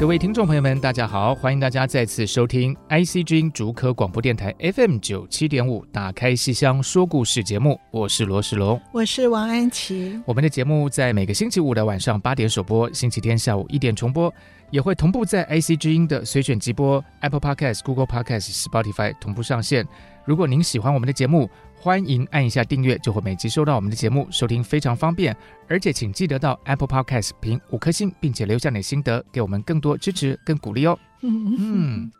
各位听众朋友们，大家好，欢迎大家再次收听 IC 之音竹科广播电台 FM 九七点五《打开戏箱说故事》节目，我是罗世龙，我是王安琪。我们的节目在每个星期五的晚上八点首播，星期天下午一点重播，也会同步在 AC 之音的随选直播、Apple Podcast、Google Podcast、Spotify 同步上线。如果您喜欢我们的节目，欢迎按一下订阅，就会每集收到我们的节目，收听非常方便。而且请记得到 Apple Podcast 评五颗星，并且留下你的心得，给我们更多支持跟鼓励哦。嗯，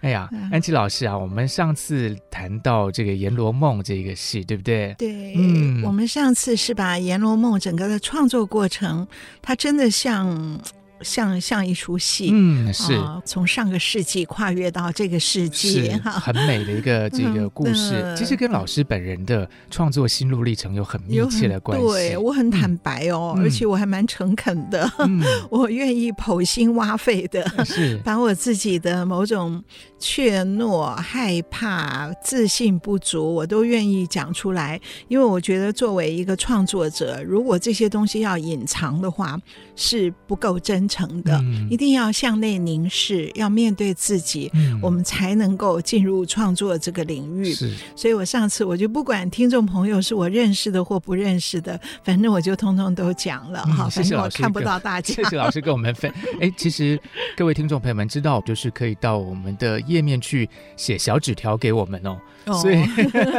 哎呀，安琪老师啊，我们上次谈到这个《阎罗梦》这个戏，对不对？对，嗯，我们上次是把《阎罗梦》整个的创作过程，它真的像。像像一出戏，嗯，是、哦、从上个世纪跨越到这个世纪，很美的一个这个故事。嗯、其实跟老师本人的创作心路历程有很密切的关系。对，我很坦白哦，嗯、而且我还蛮诚恳的，嗯、我愿意剖心挖肺的，是 把我自己的某种怯懦、害怕、自信不足，我都愿意讲出来。因为我觉得作为一个创作者，如果这些东西要隐藏的话，是不够真诚。成的，嗯、一定要向内凝视，要面对自己，嗯、我们才能够进入创作这个领域。是，所以我上次我就不管听众朋友是我认识的或不认识的，反正我就通通都讲了哈。反正我看不到大家。谢谢老师跟我们分。哎，其实各位听众朋友们知道，就是可以到我们的页面去写小纸条给我们哦。所以，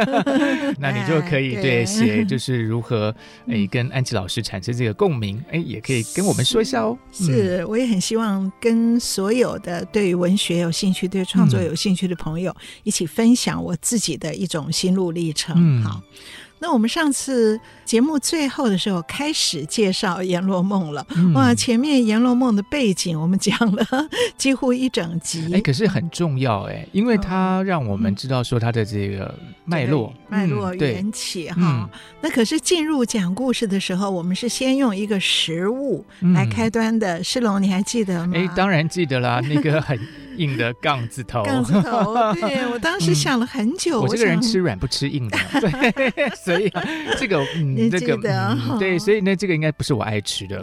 那你就可以对写就是如何哎跟安琪老师产生这个共鸣，哎也可以跟我们说一下哦。是，我也很希望跟所有的对于文学有兴趣、对创作有兴趣的朋友一起分享我自己的一种心路历程。好。那我们上次节目最后的时候开始介绍《阎罗梦》了，嗯、哇！前面《阎罗梦》的背景我们讲了几乎一整集，哎，可是很重要哎，因为它让我们知道说它的这个脉络、脉络缘起哈。那可是进入讲故事的时候，我们是先用一个食物来开端的。世龙、嗯，你还记得吗？哎，当然记得啦，那个很。硬的杠子头，杠子头，对，我当时想了很久。我这个人吃软不吃硬的，对，所以这个，嗯，这个，对，所以那这个应该不是我爱吃的。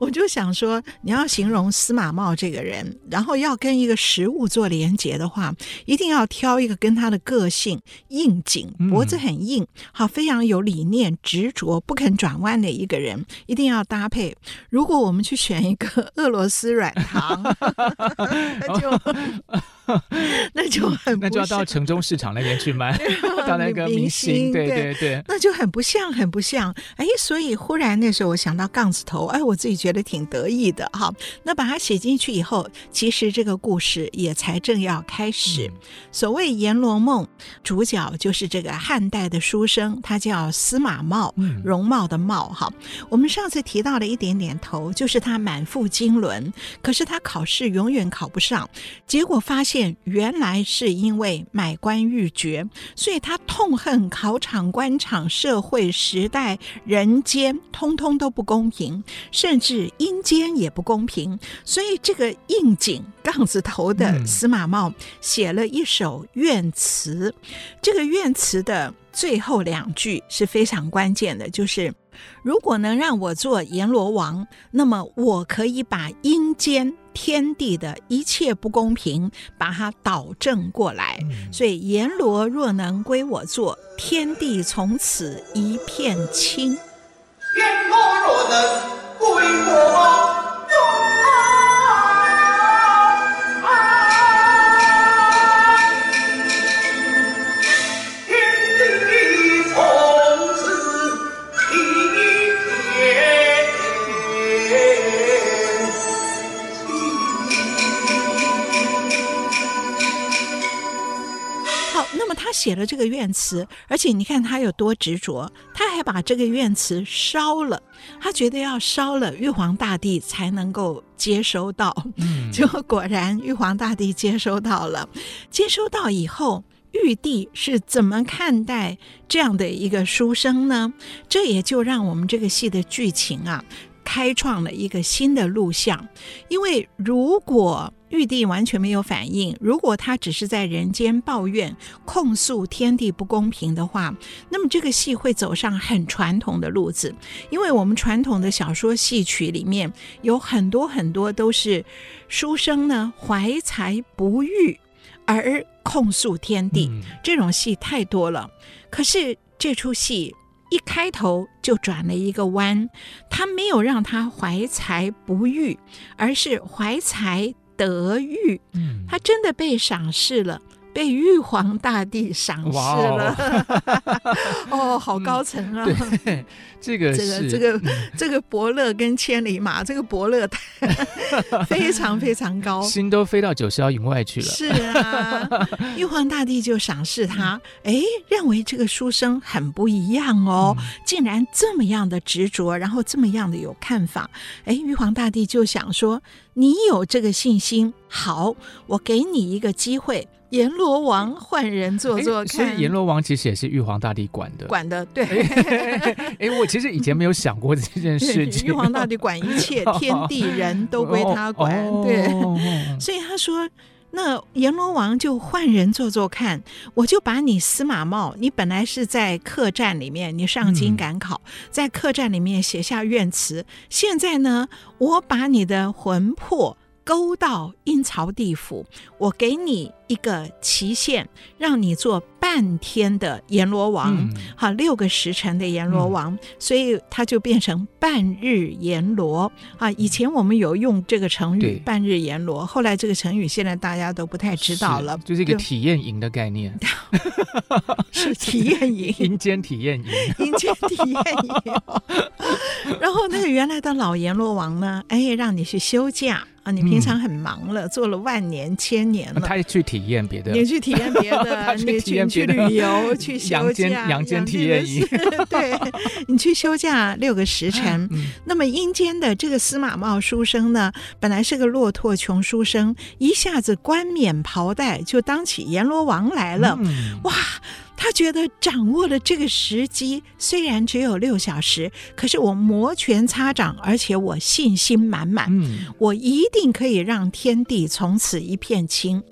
我就想说，你要形容司马茂这个人，然后要跟一个食物做连结的话，一定要挑一个跟他的个性硬颈，脖子很硬，好，非常有理念、执着、不肯转弯的一个人，一定要搭配。如果我们去选一个俄罗斯软糖。那就 那就很那就要到城中市场那边去卖，到 那个明星，对对对，那就很不像，很不像。哎，所以忽然那时候我想到杠子头，哎，我自己觉得挺得意的哈。那把它写进去以后，其实这个故事也才正要开始。嗯、所谓《阎罗梦》，主角就是这个汉代的书生，他叫司马茂，容貌的貌哈。我们上次提到了一点点头，就是他满腹经纶，可是他考试永远考不上，结果发现原来是因为买官欲绝，所以他痛恨考场、官场、社会、时代、人间，通通都不公平，甚至阴间也不公平。所以这个硬颈杠子头的司马茂写了一首怨词，嗯、这个怨词的最后两句是非常关键的，就是。如果能让我做阎罗王，那么我可以把阴间天地的一切不公平，把它导正过来。嗯、所以阎罗若能归我做，天地从此一片清。阎罗若能归我。写了这个愿词，而且你看他有多执着，他还把这个愿词烧了。他觉得要烧了，玉皇大帝才能够接收到。嗯，结果果然玉皇大帝接收到了。接收到以后，玉帝是怎么看待这样的一个书生呢？这也就让我们这个戏的剧情啊，开创了一个新的路向。因为如果玉帝完全没有反应，如果他只是在人间抱怨、控诉天地不公平的话，那么这个戏会走上很传统的路子。因为我们传统的小说戏曲里面有很多很多都是书生呢怀才不遇而控诉天地，嗯、这种戏太多了。可是这出戏一开头就转了一个弯，他没有让他怀才不遇，而是怀才。得遇，他真的被赏识了。被玉皇大帝赏识了，哦，好高层啊！对，这个这个这个这个伯乐跟千里马，这个伯乐 非常非常高，心都飞到九霄云外去了。是啊，玉皇大帝就赏识他，哎，认为这个书生很不一样哦，竟然这么样的执着，然后这么样的有看法。哎，玉皇大帝就想说，你有这个信心，好，我给你一个机会。阎罗王换人做做看，所以阎罗王其实也是玉皇大帝管的，管的对。哎，我其实以前没有想过这件事情。玉皇大帝管一切，天地人都归他管，对。所以他说，那阎罗王就换人做做看，我就把你司马茂，你本来是在客栈里面，你上京赶考，嗯、在客栈里面写下怨词，现在呢，我把你的魂魄。勾到阴曹地府，我给你一个期限，让你做半天的阎罗王，嗯、好，六个时辰的阎罗王，嗯、所以他就变成半日阎罗。啊。以前我们有用这个成语“半日阎罗”，后来这个成语现在大家都不太知道了，就是一个体验营的概念，是体验营，阴间体验营，阴间体验营。然后那个原来的老阎罗王呢，哎，让你去休假。啊，你平常很忙了，嗯、做了万年、千年了，他去体验别的，你去体验别的，你去，去旅游，去休假，阳间体验营，对，你去休假六个时辰。嗯、那么阴间的这个司马茂书生呢，本来是个落拓穷书生，一下子冠冕袍带，就当起阎罗王来了，嗯、哇！他觉得掌握了这个时机，虽然只有六小时，可是我摩拳擦掌，而且我信心满满，嗯，我一定可以让天地从此一片清。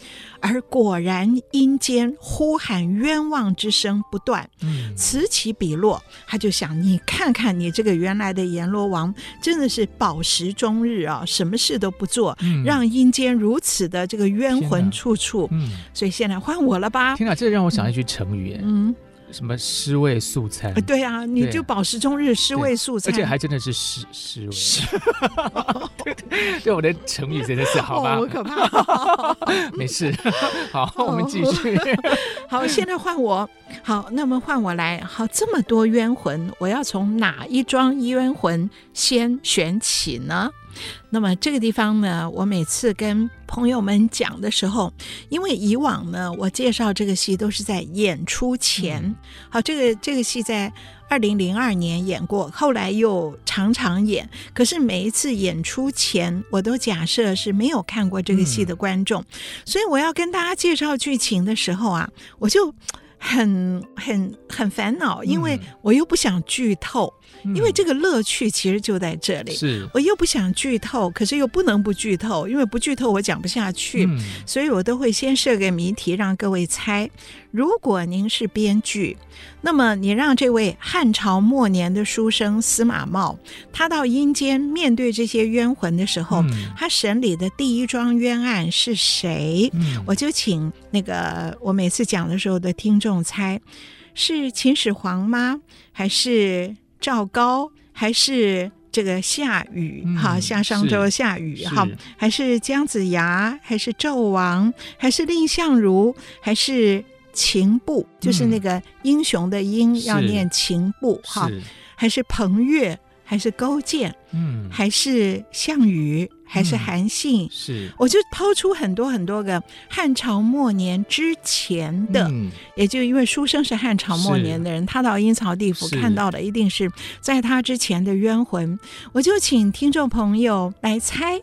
而果然，阴间呼喊冤枉之声不断，嗯，此起彼落。他就想，你看看你这个原来的阎罗王，真的是饱食终日啊，什么事都不做，嗯、让阴间如此的这个冤魂处处。嗯，所以现在换我了吧？天哪，这让我想一句成语，嗯。什么尸位素餐？对啊，你就饱食终日，尸位素餐，而且还真的是尸尸位。对 对，我的成语真的是好吧？好可怕。没事，好，我们继续。好，现在换我。好，那么换我来。好，这么多冤魂，我要从哪一桩冤魂先选起呢？那么这个地方呢，我每次跟朋友们讲的时候，因为以往呢，我介绍这个戏都是在演出前。嗯、好，这个这个戏在二零零二年演过，后来又常常演。可是每一次演出前，我都假设是没有看过这个戏的观众，嗯、所以我要跟大家介绍剧情的时候啊，我就很很很烦恼，因为我又不想剧透。因为这个乐趣其实就在这里，是我又不想剧透，可是又不能不剧透，因为不剧透我讲不下去，嗯、所以我都会先设个谜题让各位猜。如果您是编剧，那么你让这位汉朝末年的书生司马茂，他到阴间面对这些冤魂的时候，嗯、他审理的第一桩冤案是谁？嗯、我就请那个我每次讲的时候的听众猜，是秦始皇吗？还是？赵高还是这个夏禹？好、嗯，夏商周夏禹，哈，还是姜子牙？还是纣王？还是蔺相如？还是秦布？嗯、就是那个英雄的英，要念秦布，哈，还是彭越？还是勾践？嗯，还是项羽？还是韩信？嗯、是，我就抛出很多很多个汉朝末年之前的，嗯、也就因为书生是汉朝末年的人，他到阴曹地府看到的一定是在他之前的冤魂。我就请听众朋友来猜，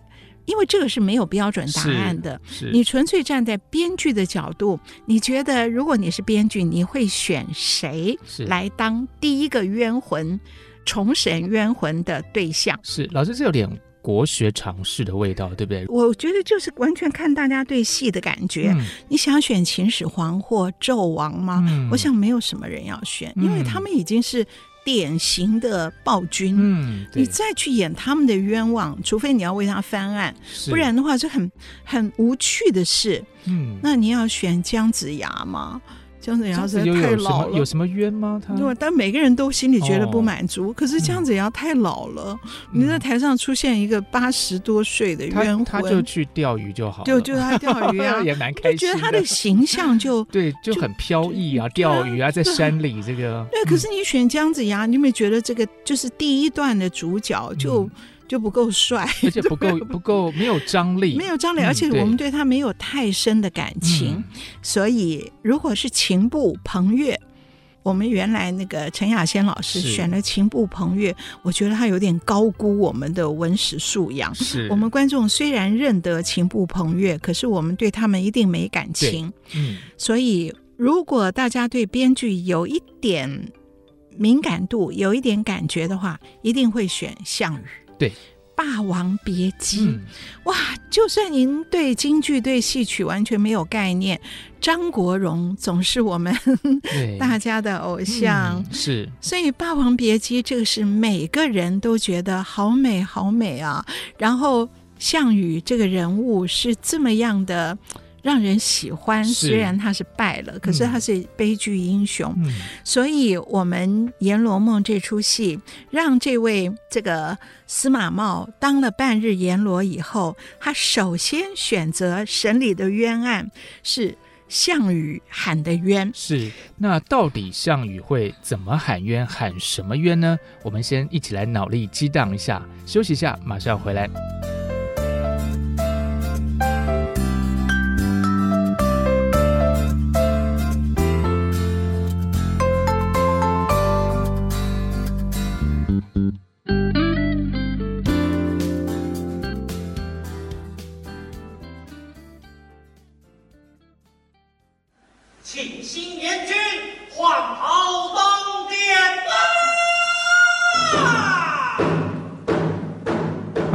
因为这个是没有标准答案的。你纯粹站在编剧的角度，你觉得如果你是编剧，你会选谁来当第一个冤魂重审冤魂的对象？是老师，这有点。国学尝试的味道，对不对？我觉得就是完全看大家对戏的感觉。嗯、你想选秦始皇或纣王吗？嗯、我想没有什么人要选，嗯、因为他们已经是典型的暴君。嗯，你再去演他们的冤枉，除非你要为他翻案，不然的话，就很很无趣的事。嗯，那你要选姜子牙吗？姜子牙实在太老了，有什么冤吗？他对，但每个人都心里觉得不满足。可是姜子牙太老了，你在台上出现一个八十多岁的冤魂，他就去钓鱼就好了，就就他钓鱼啊，也蛮开心。觉得他的形象就 对，就很飘逸啊，钓鱼啊，在山里这个。对，可是你选姜子牙，你有没有觉得这个就是第一段的主角就？就不够帅，而且不够 不够没有张力，没有张力，而且我们对。他没有太深的感情，嗯、所以如果是秦部彭越，我们原来那个陈雅仙老师选了秦部彭越，我觉得他有点高估我们的文史素养。是。我们观众虽然认得秦部彭越，可是我们对他们一定没感情。嗯，所以如果大家对编剧有一点敏感度，有一点感觉的话，一定会选项羽。对，《霸王别姬》嗯、哇，就算您对京剧、对戏曲完全没有概念，张国荣总是我们 大家的偶像。嗯、是，所以《霸王别姬》这个是每个人都觉得好美、好美啊。然后项羽这个人物是这么样的。让人喜欢，虽然他是败了，可是他是悲剧英雄。嗯、所以，我们《阎罗梦》这出戏，让这位这个司马茂当了半日阎罗以后，他首先选择审理的冤案是项羽喊的冤。是，那到底项羽会怎么喊冤？喊什么冤呢？我们先一起来脑力激荡一下，休息一下，马上回来。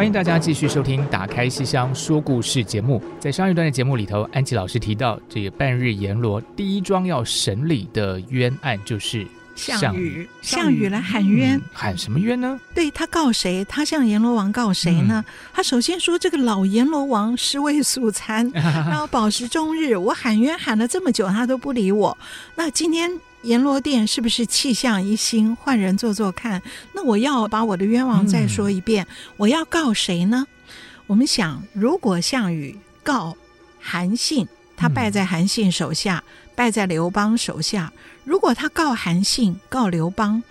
欢迎大家继续收听《打开西厢说故事》节目。在上一段的节目里头，安琪老师提到，这个半日阎罗第一桩要审理的冤案就是项羽。项羽来喊冤，嗯，喊什么冤呢？对，他告谁？他向阎罗王告谁呢？嗯、他首先说，这个老阎罗王尸位素餐，然后饱食终日。我喊冤喊了这么久，他都不理我。那今天。阎罗殿是不是气象一新？换人做做看。那我要把我的冤枉再说一遍。嗯、我要告谁呢？我们想，如果项羽告韩信，他败在韩信手下，嗯、败在刘邦手下。如果他告韩信，告刘邦。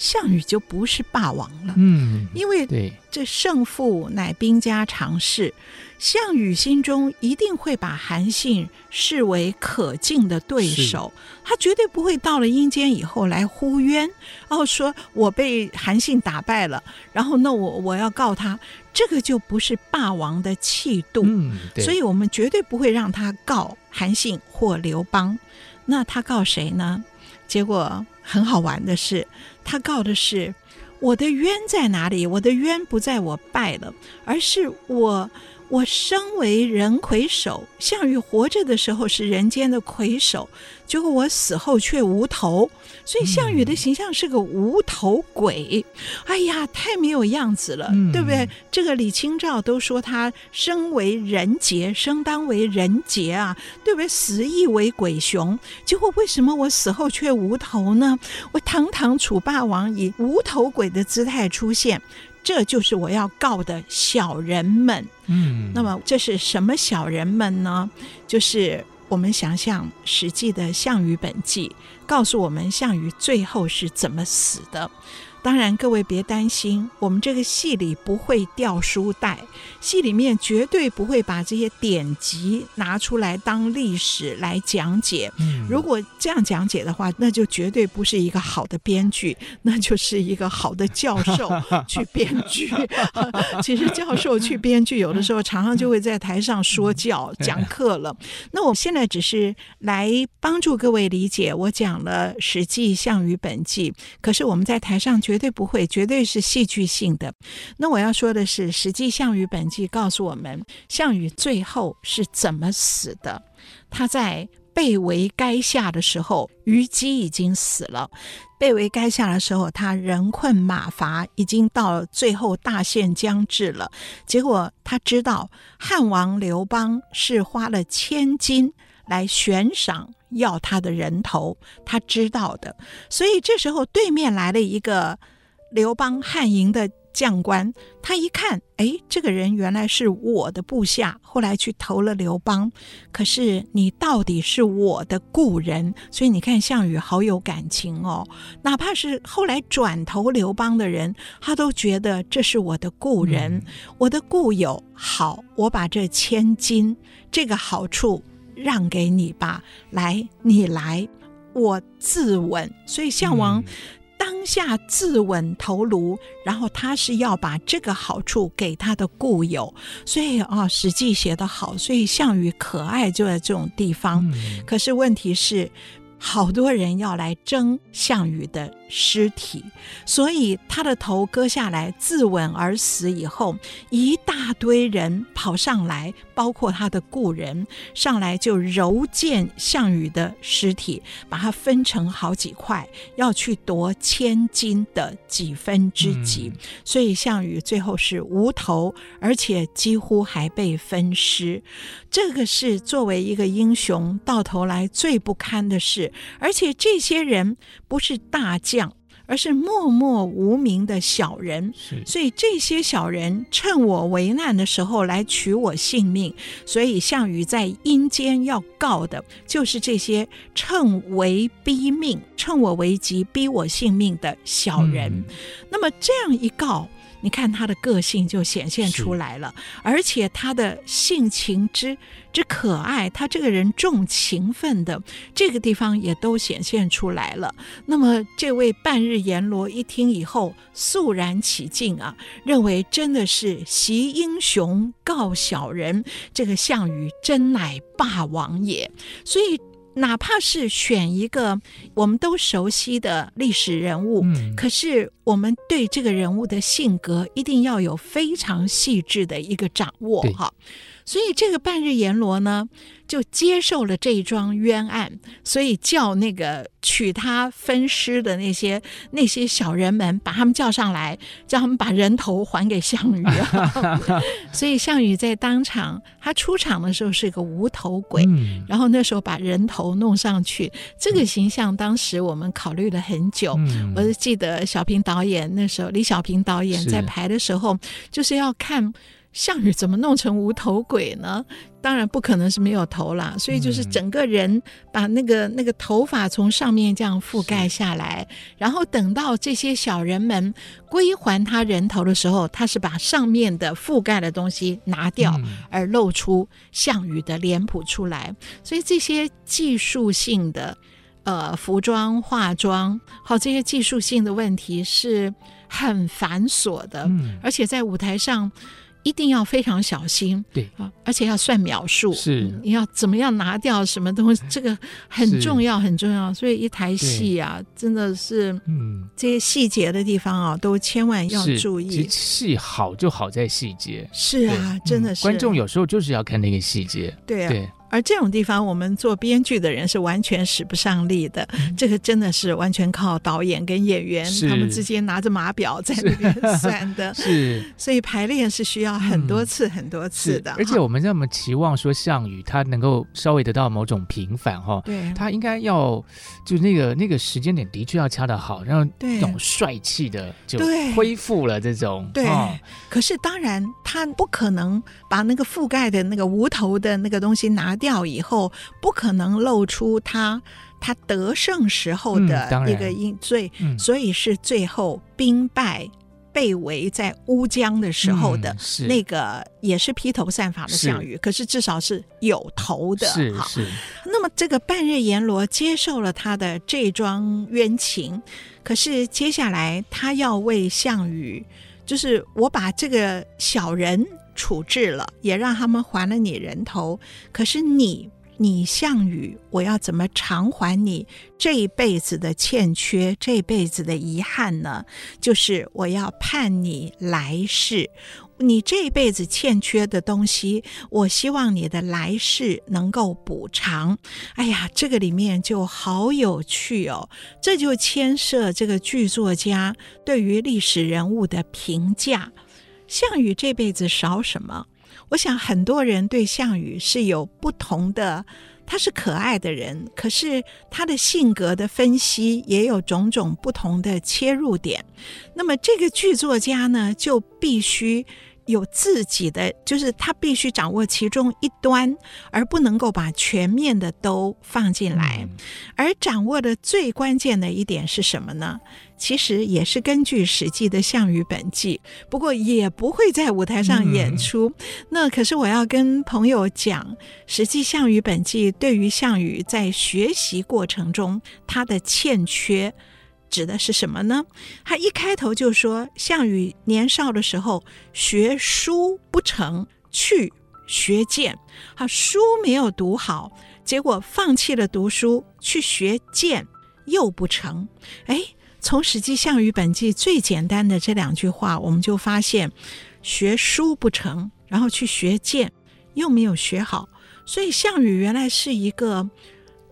项羽就不是霸王了，嗯，因为这胜负乃兵家常事，项羽心中一定会把韩信视为可敬的对手，他绝对不会到了阴间以后来呼冤，然后说我被韩信打败了，然后那我我要告他，这个就不是霸王的气度，嗯，所以我们绝对不会让他告韩信或刘邦，那他告谁呢？结果很好玩的是，他告的是我的冤在哪里？我的冤不在我败了，而是我。我身为人魁首，项羽活着的时候是人间的魁首，结果我死后却无头，所以项羽的形象是个无头鬼。嗯、哎呀，太没有样子了，嗯、对不对？这个李清照都说他生为人杰，生当为人杰啊，对不对？死亦为鬼雄，结果为什么我死后却无头呢？我堂堂楚霸王以无头鬼的姿态出现。这就是我要告的小人们。嗯，那么这是什么小人们呢？就是我们想象《史记》的项羽本纪，告诉我们项羽最后是怎么死的。当然，各位别担心，我们这个戏里不会掉书袋，戏里面绝对不会把这些典籍拿出来当历史来讲解。嗯，如果这样讲解的话，那就绝对不是一个好的编剧，那就是一个好的教授 去编剧。其实教授去编剧，有的时候常常就会在台上说教、讲课了。那我现在只是来帮助各位理解，我讲了《史记·项羽本纪》，可是我们在台上绝对不会，绝对是戏剧性的。那我要说的是，《实际·项羽本纪》告诉我们，项羽最后是怎么死的。他在被围垓下的时候，虞姬已经死了。被围垓下的时候，他人困马乏，已经到最后大限将至了。结果他知道汉王刘邦是花了千金来悬赏要他的人头，他知道的。所以这时候对面来了一个刘邦汉营的。将官他一看，哎，这个人原来是我的部下，后来去投了刘邦。可是你到底是我的故人，所以你看项羽好有感情哦。哪怕是后来转投刘邦的人，他都觉得这是我的故人，嗯、我的故友。好，我把这千金这个好处让给你吧。来，你来，我自刎。所以项王。嗯当下自刎头颅，然后他是要把这个好处给他的故友，所以啊，《史记》写得好，所以项羽可爱就在这种地方。嗯、可是问题是。好多人要来争项羽的尸体，所以他的头割下来自刎而死以后，一大堆人跑上来，包括他的故人上来就揉践项羽的尸体，把它分成好几块，要去夺千金的几分之几。嗯、所以项羽最后是无头，而且几乎还被分尸。这个是作为一个英雄到头来最不堪的事。而且这些人不是大将，而是默默无名的小人。是所以这些小人趁我危难的时候来取我性命。所以项羽在阴间要告的就是这些趁危逼命、趁我危急逼我性命的小人。嗯、那么这样一告。你看他的个性就显现出来了，而且他的性情之之可爱，他这个人重情分的这个地方也都显现出来了。那么这位半日阎罗一听以后，肃然起敬啊，认为真的是袭英雄告小人，这个项羽真乃霸王也，所以。哪怕是选一个我们都熟悉的历史人物，嗯，可是我们对这个人物的性格一定要有非常细致的一个掌握，哈。所以这个半日阎罗呢，就接受了这一桩冤案，所以叫那个取他分尸的那些那些小人们，把他们叫上来，叫他们把人头还给项羽。所以项羽在当场，他出场的时候是个无头鬼，嗯、然后那时候把人头弄上去，这个形象当时我们考虑了很久。嗯、我就记得小平导演那时候，李小平导演在排的时候，是就是要看。项羽怎么弄成无头鬼呢？当然不可能是没有头啦，所以就是整个人把那个那个头发从上面这样覆盖下来，然后等到这些小人们归还他人头的时候，他是把上面的覆盖的东西拿掉，嗯、而露出项羽的脸谱出来。所以这些技术性的呃服装、化妆，好，这些技术性的问题是很繁琐的，嗯、而且在舞台上。一定要非常小心，对啊，而且要算秒数，是你要怎么样拿掉什么东西，这个很重要，很重要。所以一台戏啊，真的是，嗯，这些细节的地方啊，都千万要注意。戏好就好在细节，是啊，真的是。观众有时候就是要看那个细节，对啊。而这种地方，我们做编剧的人是完全使不上力的。嗯、这个真的是完全靠导演跟演员他们之间拿着码表在那边算的。是，是所以排练是需要很多次、嗯、很多次的。而且我们这么期望说项羽他能够稍微得到某种平反哈，对，他应该要就那个那个时间点的确要掐得好，然后这种帅气的就恢复了这种。对，哦、可是当然他不可能把那个覆盖的那个无头的那个东西拿。掉以后，不可能露出他他得胜时候的一个因罪，嗯、所以是最后兵败。被围在乌江的时候的那个也是披头散发的项羽，可是至少是有头的。是是。那么这个半日阎罗接受了他的这桩冤情，可是接下来他要为项羽，就是我把这个小人处置了，也让他们还了你人头，可是你。你项羽，我要怎么偿还你这一辈子的欠缺，这辈子的遗憾呢？就是我要判你来世，你这一辈子欠缺的东西，我希望你的来世能够补偿。哎呀，这个里面就好有趣哦，这就牵涉这个剧作家对于历史人物的评价。项羽这辈子少什么？我想很多人对项羽是有不同的，他是可爱的人，可是他的性格的分析也有种种不同的切入点。那么这个剧作家呢，就必须。有自己的，就是他必须掌握其中一端，而不能够把全面的都放进来。而掌握的最关键的一点是什么呢？其实也是根据史记的《项羽本纪》，不过也不会在舞台上演出。那可是我要跟朋友讲，史记《项羽本纪》对于项羽在学习过程中他的欠缺。指的是什么呢？他一开头就说，项羽年少的时候学书不成，去学剑。好书没有读好，结果放弃了读书，去学剑又不成。哎，从《史记·项羽本纪》最简单的这两句话，我们就发现，学书不成，然后去学剑又没有学好，所以项羽原来是一个。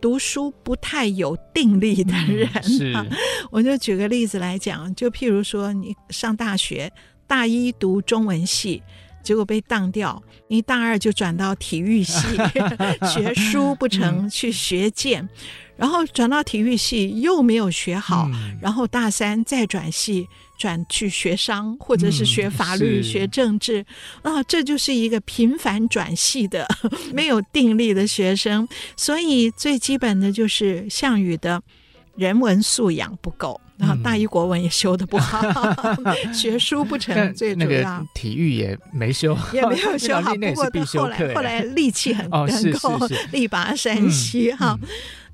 读书不太有定力的人，嗯，是。我就举个例子来讲，就譬如说，你上大学，大一读中文系，结果被当掉，你大二就转到体育系，学书不成，去学剑，然后转到体育系又没有学好，然后大三再转系。转去学商，或者是学法律、嗯、学政治。啊，这就是一个频繁转系的 没有定力的学生。所以最基本的就是项羽的人文素养不够，然后大一国文也修的不好，嗯、学书不成最主要。体育也没修，也没有修 好。不过他后来后来力气很很够，力拔山兮哈。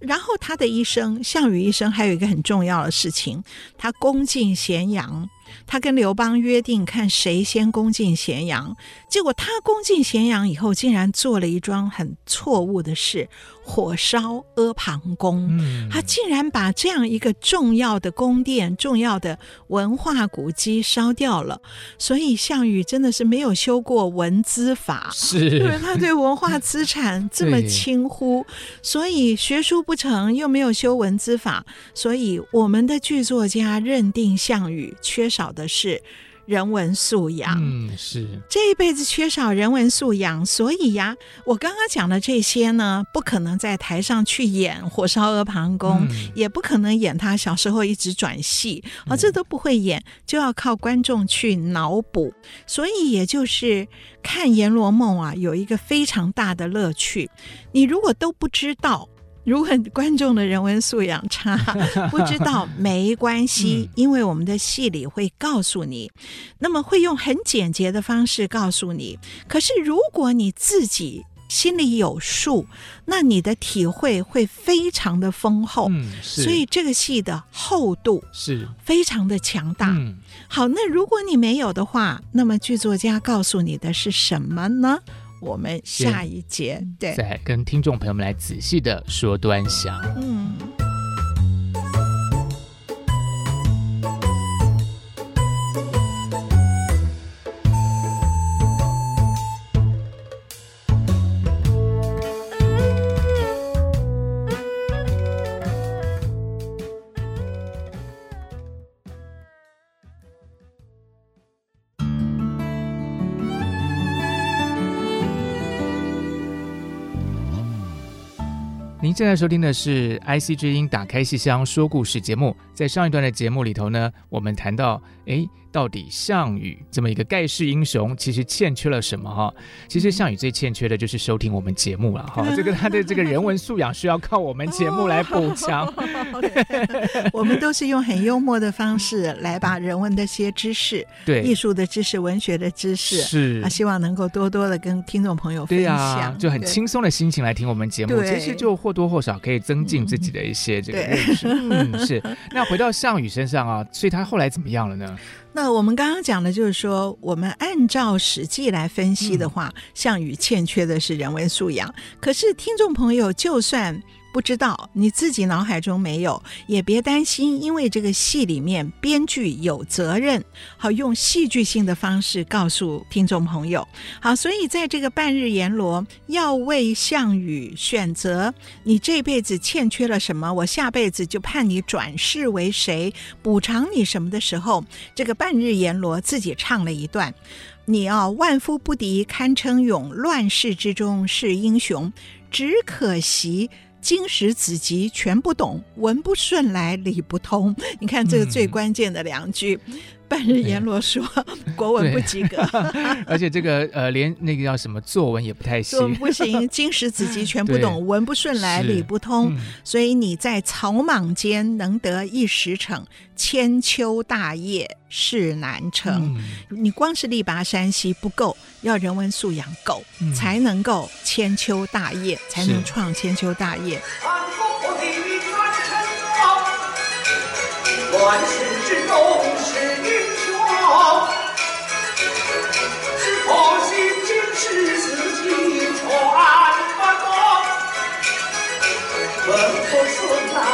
然后他的一生，项羽一生还有一个很重要的事情，他攻进咸阳。他跟刘邦约定，看谁先攻进咸阳。结果他攻进咸阳以后，竟然做了一桩很错误的事。火烧阿房宫，嗯，他竟然把这样一个重要的宫殿、重要的文化古迹烧掉了。所以项羽真的是没有修过文资法，是，因为他对文化资产这么轻忽，所以学书不成，又没有修文资法，所以我们的剧作家认定项羽缺少的是。人文素养，嗯，是这一辈子缺少人文素养，所以呀，我刚刚讲的这些呢，不可能在台上去演火烧阿房宫，嗯，也不可能演他小时候一直转戏，啊，这都不会演，就要靠观众去脑补。所以，也就是看《阎罗梦》啊，有一个非常大的乐趣。你如果都不知道。如果观众的人文素养差，不知道没关系，因为我们的戏里会告诉你，那么会用很简洁的方式告诉你。可是如果你自己心里有数，那你的体会会非常的丰厚。嗯，所以这个戏的厚度是非常的强大。好，那如果你没有的话，那么剧作家告诉你的是什么呢？我们下一节对，再跟听众朋友们来仔细的说端详。嗯。现在收听的是 IC 之音打开戏箱说故事节目。在上一段的节目里头呢，我们谈到，诶，到底项羽这么一个盖世英雄，其实欠缺了什么哈？其实项羽最欠缺的就是收听我们节目了哈。这个他的这个人文素养需要靠我们节目来补强。我们都是用很幽默的方式来把人文的一些知识、对艺术的知识、文学的知识，是啊，希望能够多多的跟听众朋友分享，啊、就很轻松的心情来听我们节目，其实就或多或少可以增进自己的一些这个认识。嗯，是。那回到项羽身上啊，所以他后来怎么样了呢？那我们刚刚讲的就是说，我们按照《实际》来分析的话，项羽欠缺的是人文素养。可是听众朋友，就算不知道，你自己脑海中没有，也别担心，因为这个戏里面编剧有责任，好用戏剧性的方式告诉听众朋友。好，所以在这个半日阎罗要为项羽选择，你这辈子欠缺了什么，我下辈子就判你转世为谁，补偿你什么的时候，这个半日阎罗自己唱了一段：你要万夫不敌堪称勇，乱世之中是英雄，只可惜。经史子集全不懂，文不顺来理不通。你看这个最关键的两句。嗯半日阎罗说：“ 国文不及格，而且这个呃，连那个叫什么作文也不太行，不行。经史子集全不懂，文不顺来理不通，嗯、所以你在草莽间能得一时成，千秋大业是难成。嗯、你光是力拔山兮不够，要人文素养够，嗯、才能够千秋大业，才能创千秋大业。”我操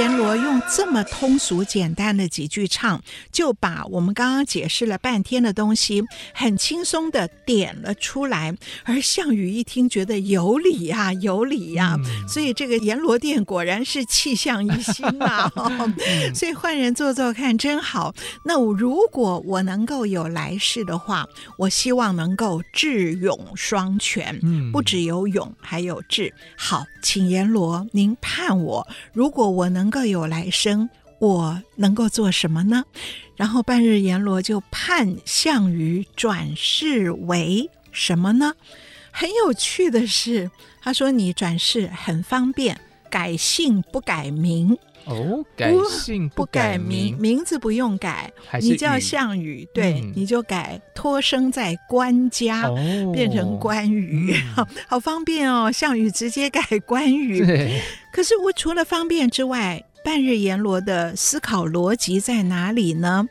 阎罗用这么通俗简单的几句唱，就把我们刚刚解释了半天的东西，很轻松的点了出来。而项羽一听，觉得有理呀，有理呀，嗯、所以这个阎罗殿果然是气象一新啊！所以换人做做看，真好。那我如果我能够有来世的话，我希望能够智勇双全，不只有勇，还有智。好，请阎罗您判我，如果我能。能够有来生，我能够做什么呢？然后半日阎罗就判项羽转世为什么呢？很有趣的是，他说你转世很方便，改姓不改名。哦，改姓不改名，名字不用改，你叫项羽，对，你就改托生在官家，变成关羽，好，好方便哦。项羽直接改关羽，可是我除了方便之外，半日阎罗的思考逻辑在哪里呢？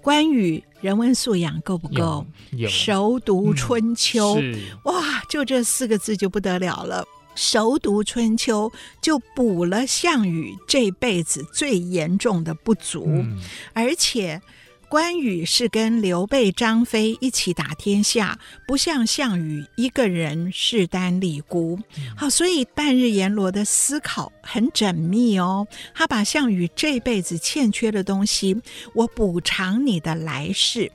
关羽人文素养够不够？熟读春秋，哇，就这四个字就不得了了。熟读春秋，就补了项羽这辈子最严重的不足，嗯、而且关羽是跟刘备、张飞一起打天下，不像项羽一个人势单力孤。嗯、好，所以半日阎罗的思考很缜密哦，他把项羽这辈子欠缺的东西，我补偿你的来世。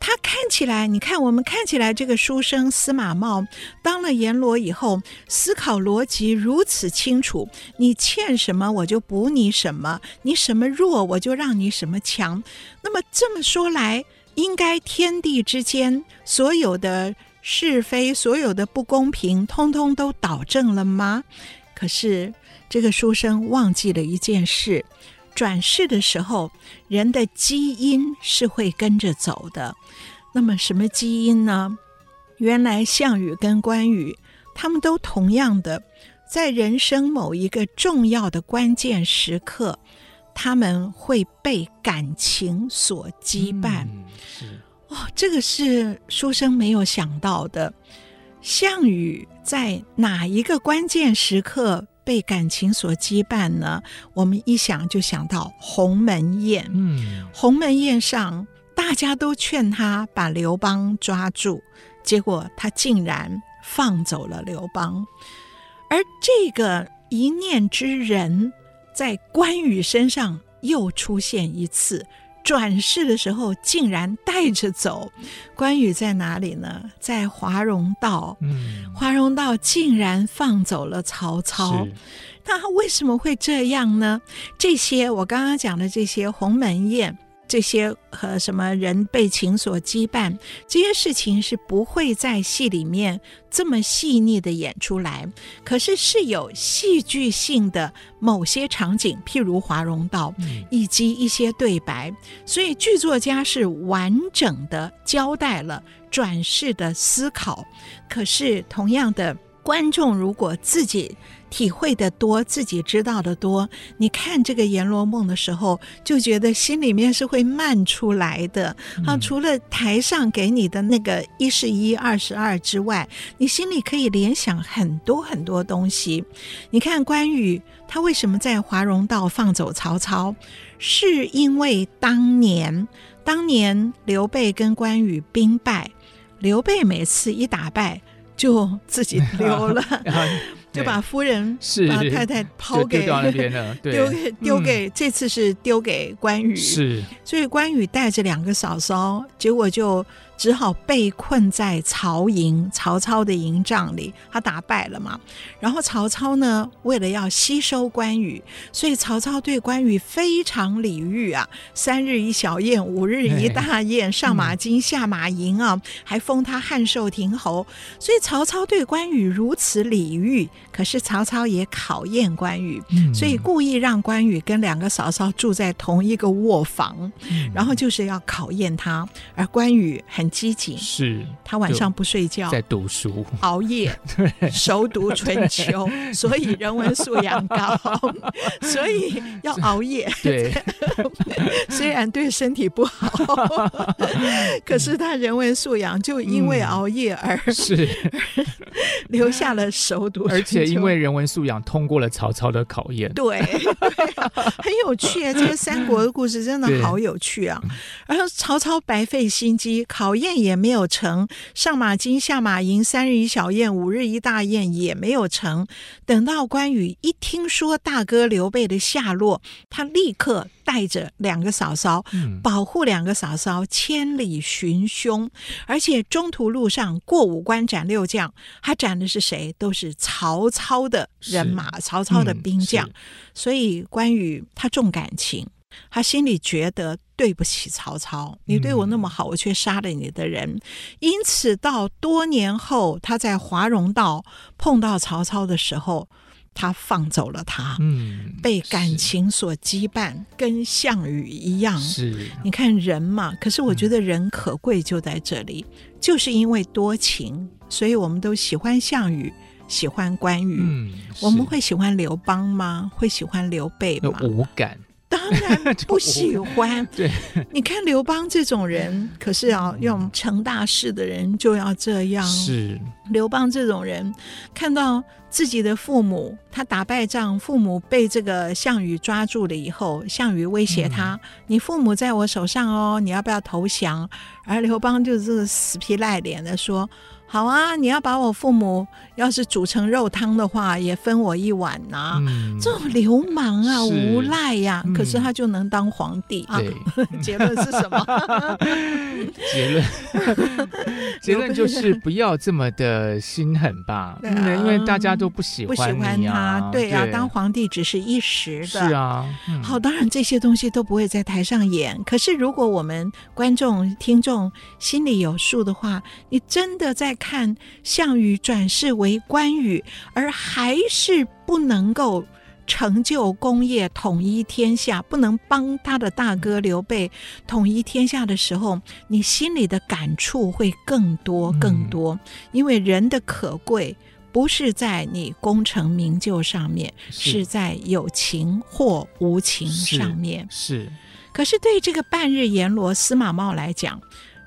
他看起来，你看我们看起来，这个书生司马茂当了阎罗以后，思考逻辑如此清楚。你欠什么，我就补你什么；你什么弱，我就让你什么强。那么这么说来，应该天地之间所有的是非、所有的不公平，通通都导正了吗？可是这个书生忘记了一件事。转世的时候，人的基因是会跟着走的。那么，什么基因呢？原来项羽跟关羽，他们都同样的，在人生某一个重要的关键时刻，他们会被感情所羁绊。嗯、是哦，这个是书生没有想到的。项羽在哪一个关键时刻？被感情所羁绊呢？我们一想就想到鸿门宴。嗯，鸿门宴上，大家都劝他把刘邦抓住，结果他竟然放走了刘邦。而这个一念之仁在关羽身上又出现一次。转世的时候竟然带着走，关羽在哪里呢？在华容道。嗯，华容道竟然放走了曹操。那他为什么会这样呢？这些我刚刚讲的这些鸿门宴。这些和什么人被情所羁绊，这些事情是不会在戏里面这么细腻的演出来。可是是有戏剧性的某些场景，譬如华容道，以及一些对白。所以剧作家是完整的交代了转世的思考。可是同样的，观众如果自己。体会的多，自己知道的多。你看这个《阎罗梦》的时候，就觉得心里面是会漫出来的。啊，除了台上给你的那个一是一，二是二之外，你心里可以联想很多很多东西。你看关羽，他为什么在华容道放走曹操？是因为当年，当年刘备跟关羽兵败，刘备每次一打败，就自己 溜了。就把夫人、把太太抛给丢给丢给，这次是丢给关羽，是，所以关羽带着两个嫂嫂，结果就。只好被困在曹营，曹操的营帐里，他打败了嘛。然后曹操呢，为了要吸收关羽，所以曹操对关羽非常礼遇啊，三日一小宴，五日一大宴，上马金，下马银啊，还封他汉寿亭侯。所以曹操对关羽如此礼遇，可是曹操也考验关羽，所以故意让关羽跟两个嫂嫂住在同一个卧房，然后就是要考验他，而关羽很。机警是，他晚上不睡觉，在读书，熬夜，熟读春秋，所以人文素养高，所以要熬夜。对，虽然对身体不好，可是他人文素养就因为熬夜而是 留下了熟读，而且因为人文素养通过了曹操的考验。对，很有趣啊！这个三国的故事真的好有趣啊！然后曹操白费心机考。验也没有成，上马金，下马银，三日一小宴，五日一大宴也没有成。等到关羽一听说大哥刘备的下落，他立刻带着两个嫂嫂，嗯、保护两个嫂嫂千里寻凶，而且中途路上过五关斩六将，他斩的是谁？都是曹操的人马，曹操的兵将。嗯、所以关羽他重感情。他心里觉得对不起曹操，你对我那么好，我却杀了你的人。嗯、因此，到多年后，他在华容道碰到曹操的时候，他放走了他。嗯，被感情所羁绊，跟项羽一样。是，你看人嘛。可是我觉得人可贵就在这里，嗯、就是因为多情，所以我们都喜欢项羽，喜欢关羽。嗯，我们会喜欢刘邦吗？会喜欢刘备吗？无感。当然不喜欢。对，你看刘邦这种人，可是啊，用成大事的人就要这样。是刘邦这种人，看到自己的父母，他打败仗，父母被这个项羽抓住了以后，项羽威胁他：“嗯、你父母在我手上哦，你要不要投降？”而刘邦就是死皮赖脸的说。好啊，你要把我父母要是煮成肉汤的话，也分我一碗呐、啊。嗯、这种流氓啊，无赖呀、啊，嗯、可是他就能当皇帝对啊？结论是什么？结论 结论就是不要这么的心狠吧？对、啊，因为大家都不喜欢、啊、不喜欢他。对啊，对当皇帝只是一时的。是啊。嗯、好，当然这些东西都不会在台上演。可是如果我们观众听众心里有数的话，你真的在。看项羽转世为关羽，而还是不能够成就功业、统一天下，不能帮他的大哥刘备统一天下的时候，你心里的感触会更多更多。嗯、因为人的可贵不是在你功成名就上面，是，是在有情或无情上面。是，是可是对这个半日阎罗司马茂来讲。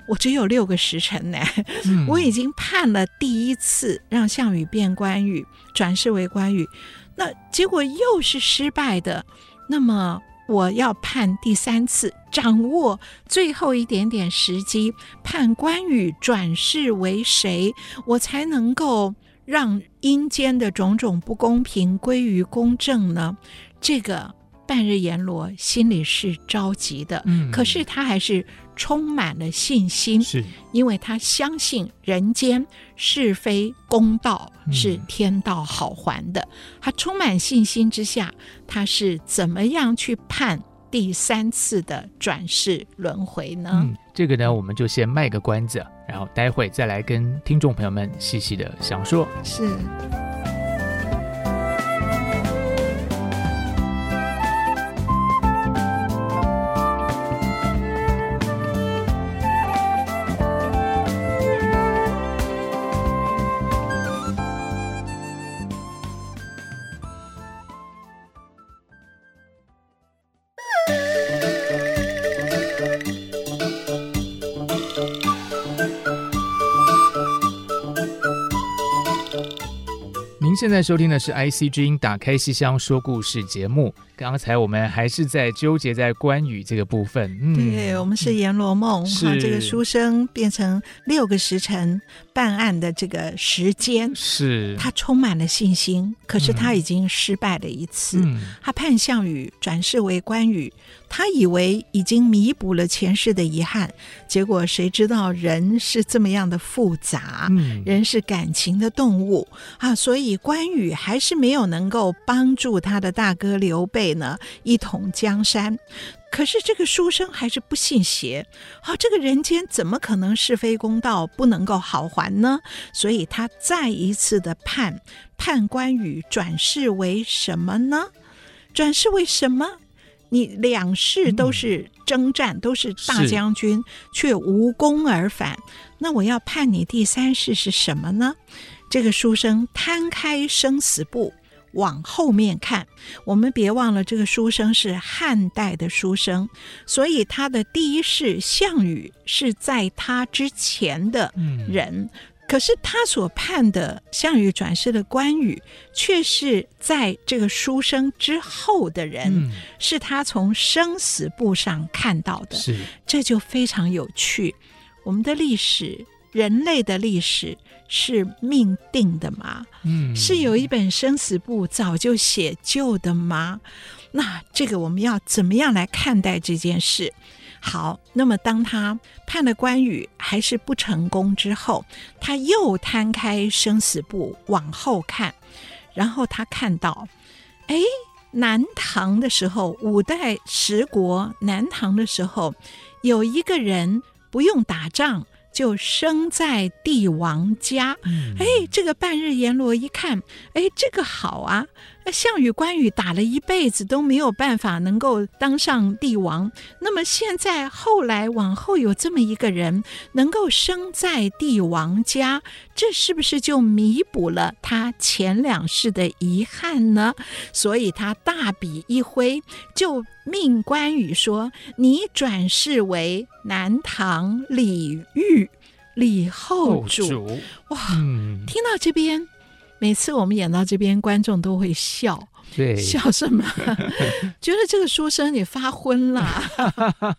我只有六个时辰呢，嗯、我已经判了第一次让项羽变关羽，转世为关羽，那结果又是失败的。那么我要判第三次，掌握最后一点点时机，判关羽转世为谁，我才能够让阴间的种种不公平归于公正呢？这个半日阎罗心里是着急的，嗯，可是他还是充满了信心，是因为他相信人间是非公道是天道好还的。嗯、他充满信心之下，他是怎么样去判第三次的转世轮回呢？嗯，这个呢，我们就先卖个关子，然后待会再来跟听众朋友们细细的详说。是。在收听的是 IC 之音打开西厢说故事节目。刚才我们还是在纠结在关羽这个部分。嗯，对，我们是《阎罗梦》是哈，这个书生变成六个时辰办案的这个时间，是他充满了信心，可是他已经失败了一次。嗯、他判项羽转世为关羽，他以为已经弥补了前世的遗憾，结果谁知道人是这么样的复杂，嗯、人是感情的动物啊，所以关羽还是没有能够帮助他的大哥刘备。呢，一统江山，可是这个书生还是不信邪，好、哦，这个人间怎么可能是非公道不能够好还呢？所以他再一次的判判关羽转世为什么呢？转世为什么？你两世都是征战，嗯、都是大将军，却无功而返，那我要判你第三世是什么呢？这个书生摊开生死簿。往后面看，我们别忘了，这个书生是汉代的书生，所以他的第一世项羽是在他之前的人，嗯、可是他所判的项羽转世的关羽，却是在这个书生之后的人，嗯、是他从生死簿上看到的，是这就非常有趣。我们的历史，人类的历史。是命定的吗？嗯，是有一本生死簿早就写就的吗？那这个我们要怎么样来看待这件事？好，那么当他判了关羽还是不成功之后，他又摊开生死簿往后看，然后他看到，哎，南唐的时候，五代十国南唐的时候，有一个人不用打仗。就生在帝王家，哎，这个半日阎罗一看，哎，这个好啊。那项羽、关羽打了一辈子都没有办法能够当上帝王，那么现在后来往后有这么一个人能够生在帝王家，这是不是就弥补了他前两世的遗憾呢？所以他大笔一挥，就命关羽说：“你转世为南唐李煜，李后主。后主”哇，嗯、听到这边。每次我们演到这边，观众都会笑，对，笑什么？觉得这个书生也发昏了。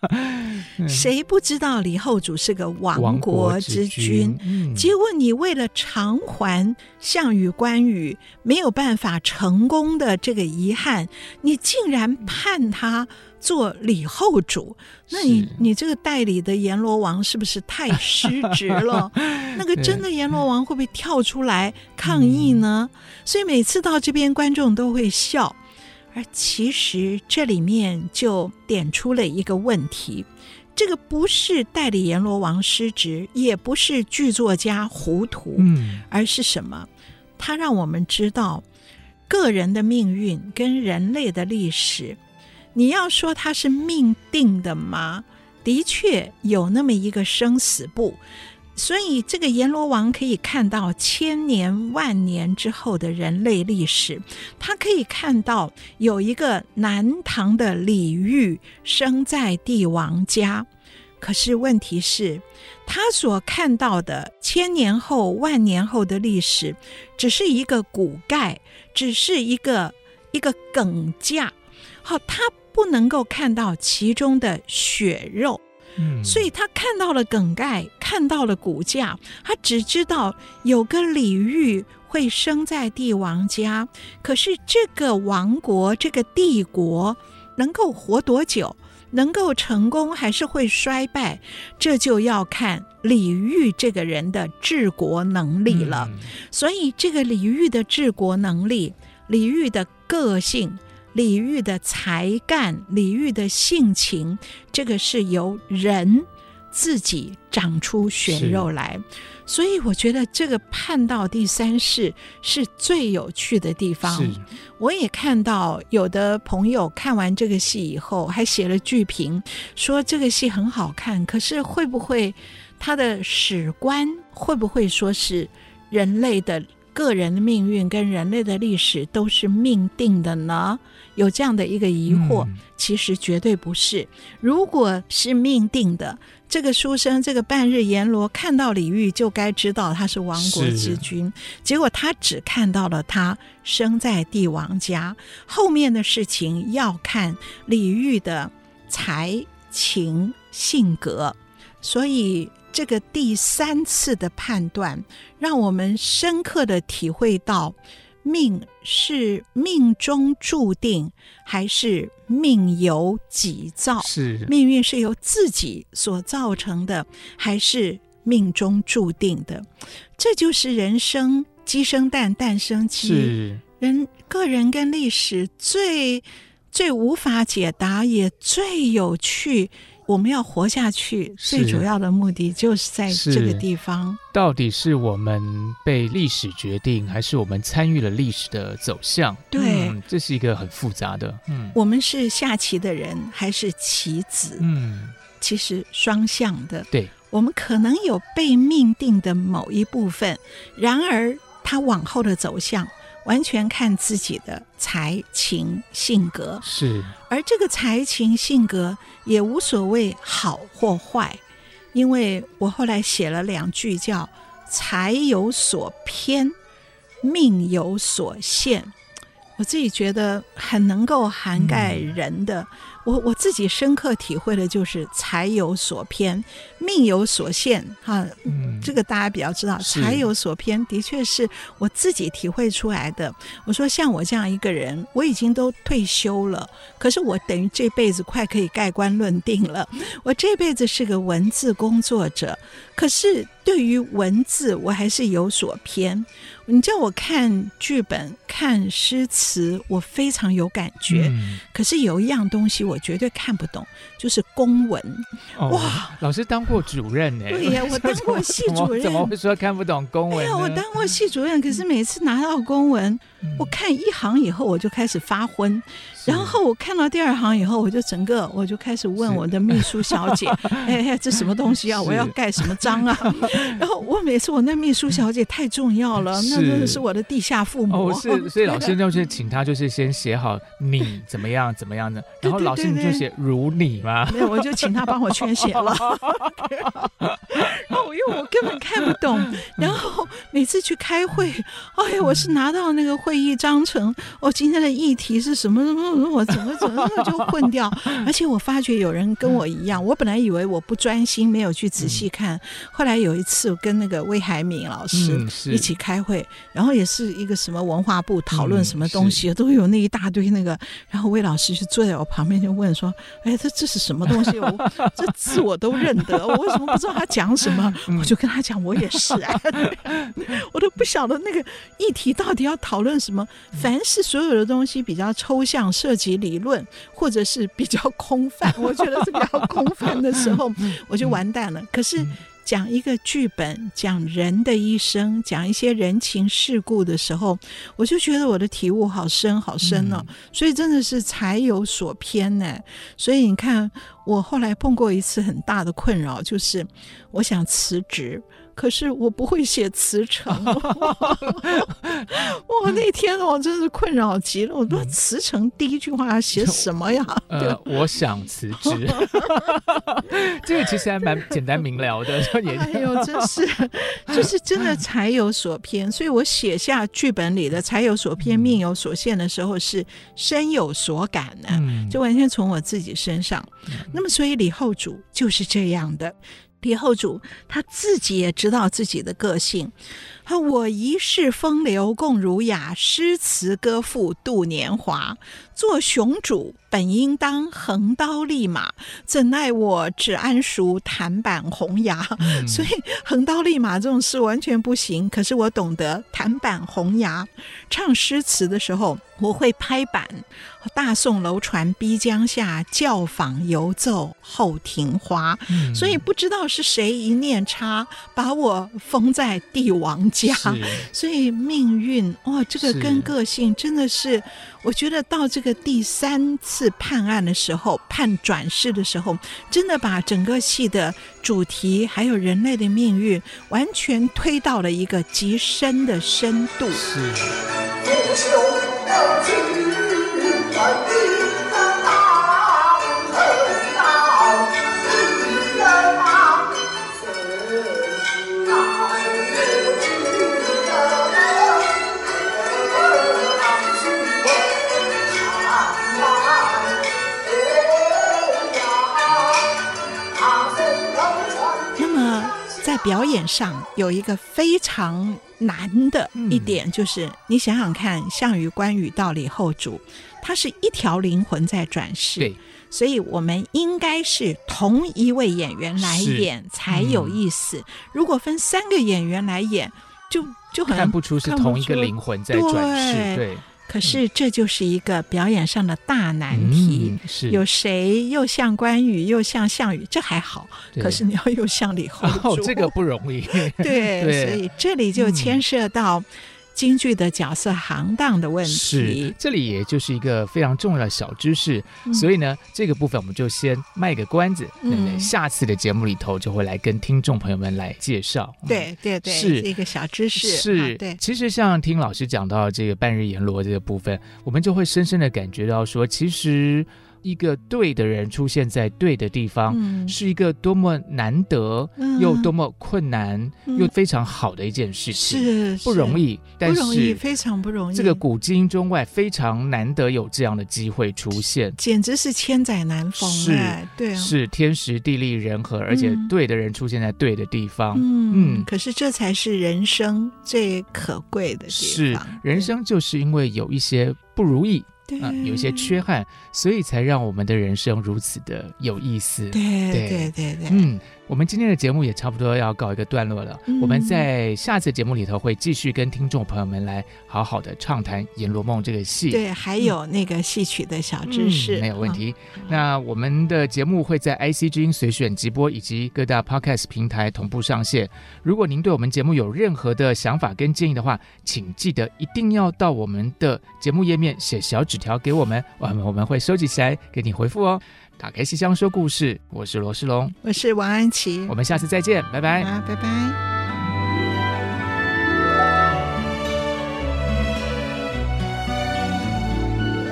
谁不知道李后主是个亡国之君？之君嗯、结果你为了偿还项羽、关羽没有办法成功的这个遗憾，你竟然判他。做李后主，那你你这个代理的阎罗王是不是太失职了？那个真的阎罗王会不会跳出来抗议呢？嗯、所以每次到这边，观众都会笑。而其实这里面就点出了一个问题：这个不是代理阎罗王失职，也不是剧作家糊涂，嗯，而是什么？他让我们知道个人的命运跟人类的历史。你要说他是命定的吗？的确有那么一个生死簿，所以这个阎罗王可以看到千年万年之后的人类历史，他可以看到有一个南唐的李煜生在帝王家，可是问题是，他所看到的千年后万年后的历史，只是一个骨盖，只是一个一个梗架，好，他。不能够看到其中的血肉，嗯，所以他看到了梗概，看看到了骨架，他只知道有个李煜会生在帝王家，可是这个王国、这个帝国能够活多久，能够成功还是会衰败，这就要看李煜这个人的治国能力了。嗯、所以，这个李煜的治国能力，李煜的个性。李煜的才干，李煜的性情，这个是由人自己长出血肉来，所以我觉得这个判到第三世是最有趣的地方。我也看到有的朋友看完这个戏以后，还写了剧评，说这个戏很好看，可是会不会他的史观会不会说是人类的个人的命运跟人类的历史都是命定的呢？有这样的一个疑惑，其实绝对不是。如果是命定的，这个书生，这个半日阎罗看到李煜就该知道他是亡国之君，结果他只看到了他生在帝王家，后面的事情要看李煜的才情性格。所以这个第三次的判断，让我们深刻的体会到。命是命中注定，还是命由己造？是命运是由自己所造成的，还是命中注定的？这就是人生鸡生蛋，蛋生鸡。人个人跟历史最最无法解答，也最有趣。我们要活下去，最主要的目的就是在这个地方。到底是我们被历史决定，还是我们参与了历史的走向？对，嗯，这是一个很复杂的。嗯，我们是下棋的人，还是棋子？嗯，其实双向的。对，我们可能有被命定的某一部分，然而它往后的走向。完全看自己的才情性格是，而这个才情性格也无所谓好或坏，因为我后来写了两句叫“才有所偏，命有所限”，我自己觉得很能够涵盖人的。嗯我我自己深刻体会的就是才有所偏，命有所限，哈，嗯，这个大家比较知道。才有所偏，的确是我自己体会出来的。我说像我这样一个人，我已经都退休了，可是我等于这辈子快可以盖棺论定了。我这辈子是个文字工作者，可是对于文字，我还是有所偏。你叫我看剧本、看诗词，我非常有感觉。嗯、可是有一样东西我绝对看不懂，就是公文。哦、哇，老师当过主任呢？对呀，我当过系 主任。怎么会说看不懂公文？哎呀，我当过系主任，可是每次拿到公文，嗯、我看一行以后，我就开始发昏。然后我看到第二行以后，我就整个我就开始问我的秘书小姐：“ 哎哎，这什么东西啊？我要盖什么章啊？” 然后我每次我那秘书小姐太重要了，那真的是我的地下父母。哦，是，所以老师就是请他就是先写好你怎么样怎么样的，然后老师你就写如你吗？没有，我就请他帮我圈写了。然后因为我根本看不懂，然后每次去开会，哎呀，我是拿到那个会议章程，哦，今天的议题是什么什么。我怎么怎么就混掉？而且我发觉有人跟我一样，我本来以为我不专心，没有去仔细看。后来有一次，我跟那个魏海敏老师一起开会，然后也是一个什么文化部讨论什么东西，都有那一大堆那个。然后魏老师就坐在我旁边就问说：“哎，这这是什么东西？我 这字我都认得，我为什么不知道他讲什么？”我就跟他讲：“我也是啊，我都不晓得那个议题到底要讨论什么。凡是所有的东西比较抽象。”涉及理论，或者是比较空泛，我觉得是比较空泛的时候，我就完蛋了。可是讲一个剧本，讲人的一生，讲一些人情世故的时候，我就觉得我的体悟好深好深哦。所以真的是才有所偏呢。所以你看，我后来碰过一次很大的困扰，就是我想辞职。可是我不会写辞呈，我那天我真是困扰极了。我说辞呈第一句话要写什么呀？呃，我想辞职。这个其实还蛮简单明了的。哎呦，真是，就是真的才有所偏。所以我写下剧本里的“才有所偏，命有所限”的时候，是深有所感的，就完全从我自己身上。那么，所以李后主就是这样的。李后主他自己也知道自己的个性。啊！我一世风流共儒雅，诗词歌赋度年华。做雄主本应当横刀立马，怎奈我只谙熟弹板红牙。嗯、所以横刀立马这种事完全不行。可是我懂得弹板红牙，唱诗词的时候我会拍板。大宋楼船逼江下，教坊犹奏后庭花。嗯、所以不知道是谁一念差，把我封在帝王家。所以命运哇、哦，这个跟个性真的是，是我觉得到这个第三次判案的时候，判转世的时候，真的把整个戏的主题还有人类的命运，完全推到了一个极深的深度。是。上有一个非常难的一点，就是、嗯、你想想看，项羽、关羽到李后主，他是一条灵魂在转世，对，所以我们应该是同一位演员来演才有意思。嗯、如果分三个演员来演，就就很看不出是同一个灵魂在转世，对。可是这就是一个表演上的大难题。嗯、是有谁又像关羽又像项羽，这还好。可是你要又像李后 主，哦，这个不容易。对，对所以这里就牵涉到。嗯京剧的角色行当的问题，是这里也就是一个非常重要的小知识，嗯、所以呢，这个部分我们就先卖个关子，嗯，下次的节目里头就会来跟听众朋友们来介绍。对对对，是一个小知识。是，啊、对。其实像听老师讲到这个半日阎罗这个部分，我们就会深深的感觉到说，其实。一个对的人出现在对的地方，嗯、是一个多么难得、嗯、又多么困难、嗯、又非常好的一件事情，是不容易，但是不容易，非常不容易。这个古今中外非常难得有这样的机会出现，简直是千载难逢。是，对啊，是天时地利人和，而且对的人出现在对的地方。嗯，嗯，可是这才是人生最可贵的地方。是，人生就是因为有一些不如意。对啊，有一些缺憾，所以才让我们的人生如此的有意思。对对对对，对，嗯。我们今天的节目也差不多要告一个段落了。嗯、我们在下次节目里头会继续跟听众朋友们来好好的畅谈《阎罗梦》这个戏。对，还有那个戏曲的小知识，嗯、没有问题。哦、那我们的节目会在 IC 之音随选直播以及各大 Podcast 平台同步上线。如果您对我们节目有任何的想法跟建议的话，请记得一定要到我们的节目页面写小纸条给我们，我们我们会收集起来给你回复哦。打开戏箱说故事，我是罗世龙，我是王安琪，我们下次再见，拜拜，啊，拜拜。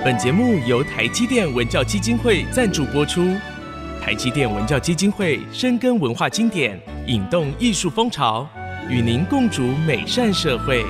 本节目由台积电文教基金会赞助播出，台积电文教基金会深耕文化经典，引动艺术风潮，与您共筑美善社会。